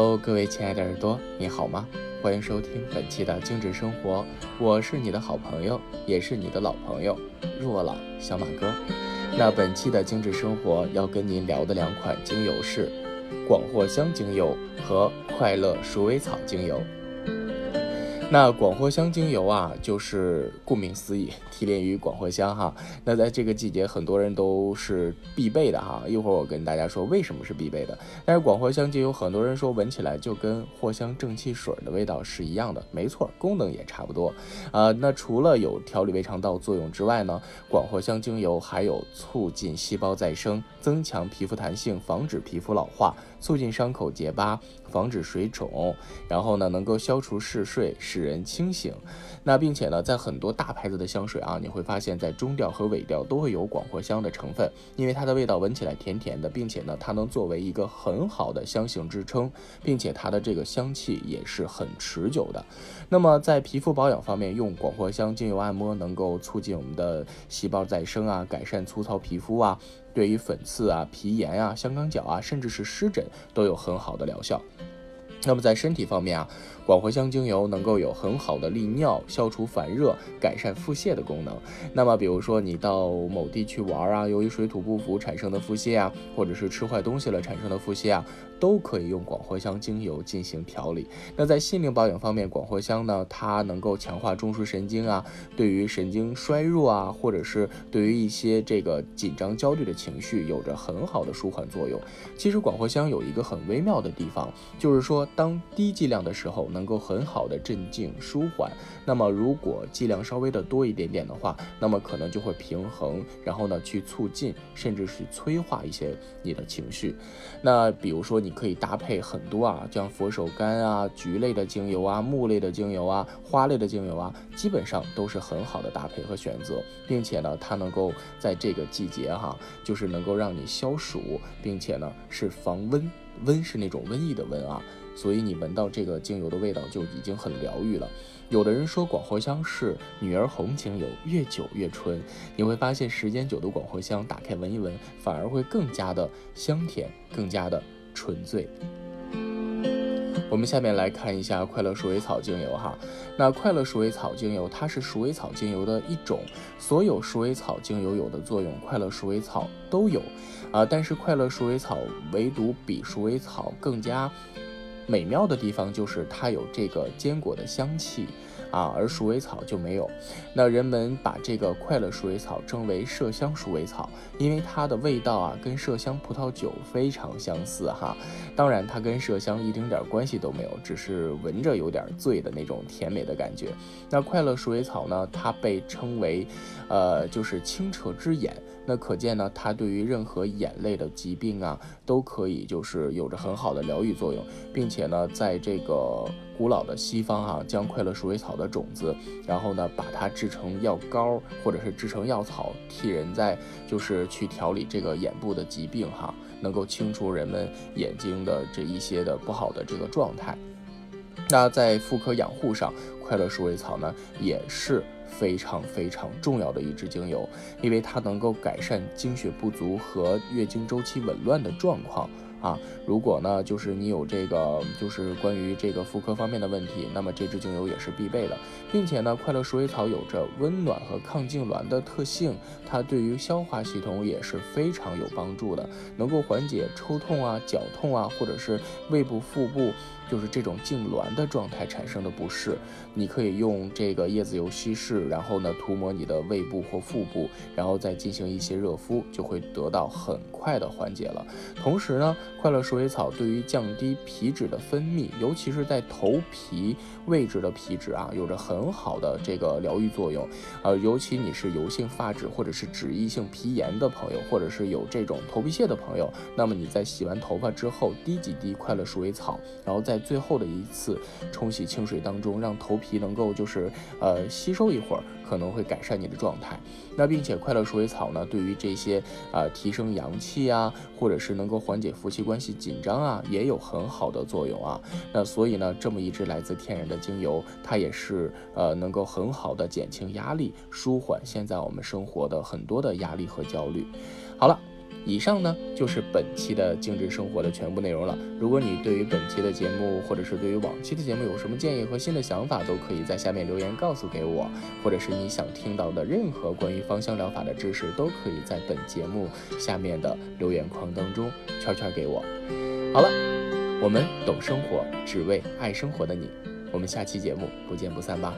喽各位亲爱的耳朵，你好吗？欢迎收听本期的精致生活，我是你的好朋友，也是你的老朋友若老小马哥。那本期的精致生活要跟您聊的两款精油是广藿香精油和快乐鼠尾草精油。那广藿香精油啊，就是顾名思义，提炼于广藿香哈。那在这个季节，很多人都是必备的哈。一会儿我跟大家说为什么是必备的。但是广藿香精油，很多人说闻起来就跟藿香正气水的味道是一样的，没错，功能也差不多。啊，那除了有调理胃肠道作用之外呢，广藿香精油还有促进细胞再生、增强皮肤弹性、防止皮肤老化、促进伤口结疤、防止水肿，然后呢，能够消除嗜睡，使人清醒，那并且呢，在很多大牌子的香水啊，你会发现在中调和尾调都会有广藿香的成分，因为它的味道闻起来甜甜的，并且呢，它能作为一个很好的香型支撑，并且它的这个香气也是很持久的。那么在皮肤保养方面，用广藿香精油按摩能够促进我们的细胞再生啊，改善粗糙皮肤啊，对于粉刺啊、皮炎啊、香港脚啊，甚至是湿疹都有很好的疗效。那么在身体方面啊。广藿香精油能够有很好的利尿、消除烦热、改善腹泻的功能。那么，比如说你到某地去玩啊，由于水土不服产生的腹泻啊，或者是吃坏东西了产生的腹泻啊，都可以用广藿香精油进行调理。那在心灵保养方面，广藿香呢，它能够强化中枢神经啊，对于神经衰弱啊，或者是对于一些这个紧张焦虑的情绪有着很好的舒缓作用。其实广藿香有一个很微妙的地方，就是说当低剂量的时候。能够很好的镇静舒缓，那么如果剂量稍微的多一点点的话，那么可能就会平衡，然后呢去促进，甚至是催化一些你的情绪。那比如说你可以搭配很多啊，像佛手柑啊、菊类的精油啊、木类的精油啊、花类的精油啊，基本上都是很好的搭配和选择，并且呢，它能够在这个季节哈，就是能够让你消暑，并且呢是防温，温是那种瘟疫的温啊。所以你闻到这个精油的味道就已经很疗愈了。有的人说广藿香是女儿红精油，越久越纯。你会发现时间久的广藿香，打开闻一闻，反而会更加的香甜，更加的纯粹。我们下面来看一下快乐鼠尾草精油哈。那快乐鼠尾草精油它是鼠尾草精油的一种，所有鼠尾草精油有的作用，快乐鼠尾草都有啊。但是快乐鼠尾草唯独比鼠尾草更加。美妙的地方就是它有这个坚果的香气啊，而鼠尾草就没有。那人们把这个快乐鼠尾草称为麝香鼠尾草，因为它的味道啊跟麝香葡萄酒非常相似哈。当然，它跟麝香一丁点关系都没有，只是闻着有点醉的那种甜美的感觉。那快乐鼠尾草呢，它被称为，呃，就是清澈之眼。那可见呢，它对于任何眼类的疾病啊，都可以就是有着很好的疗愈作用，并且呢，在这个古老的西方啊，将快乐鼠尾草的种子，然后呢，把它制成药膏或者是制成药草，替人在就是去调理这个眼部的疾病哈，能够清除人们眼睛的这一些的不好的这个状态。那在妇科养护上，快乐鼠尾草呢，也是。非常非常重要的一支精油，因为它能够改善经血不足和月经周期紊乱的状况啊。如果呢，就是你有这个，就是关于这个妇科方面的问题，那么这支精油也是必备的，并且呢，快乐鼠尾草有着温暖和抗痉挛的特性，它对于消化系统也是非常有帮助的，能够缓解抽痛啊、绞痛啊，或者是胃部、腹部。就是这种痉挛的状态产生的不适，你可以用这个椰子油稀释，然后呢涂抹你的胃部或腹部，然后再进行一些热敷，就会得到很快的缓解了。同时呢，快乐鼠尾草对于降低皮脂的分泌，尤其是在头皮位置的皮脂啊，有着很好的这个疗愈作用。呃，尤其你是油性发质或者是脂溢性皮炎的朋友，或者是有这种头皮屑的朋友，那么你在洗完头发之后滴几滴快乐鼠尾草，然后再最后的一次冲洗清水当中，让头皮能够就是呃吸收一会儿，可能会改善你的状态。那并且快乐鼠尾草呢，对于这些啊提升阳气啊，或者是能够缓解夫妻关系紧张啊，也有很好的作用啊。那所以呢，这么一支来自天然的精油，它也是呃能够很好的减轻压力，舒缓现在我们生活的很多的压力和焦虑。好了。以上呢就是本期的精致生活的全部内容了。如果你对于本期的节目，或者是对于往期的节目有什么建议和新的想法，都可以在下面留言告诉给我，或者是你想听到的任何关于芳香疗法的知识，都可以在本节目下面的留言框当中圈圈给我。好了，我们懂生活，只为爱生活的你，我们下期节目不见不散吧。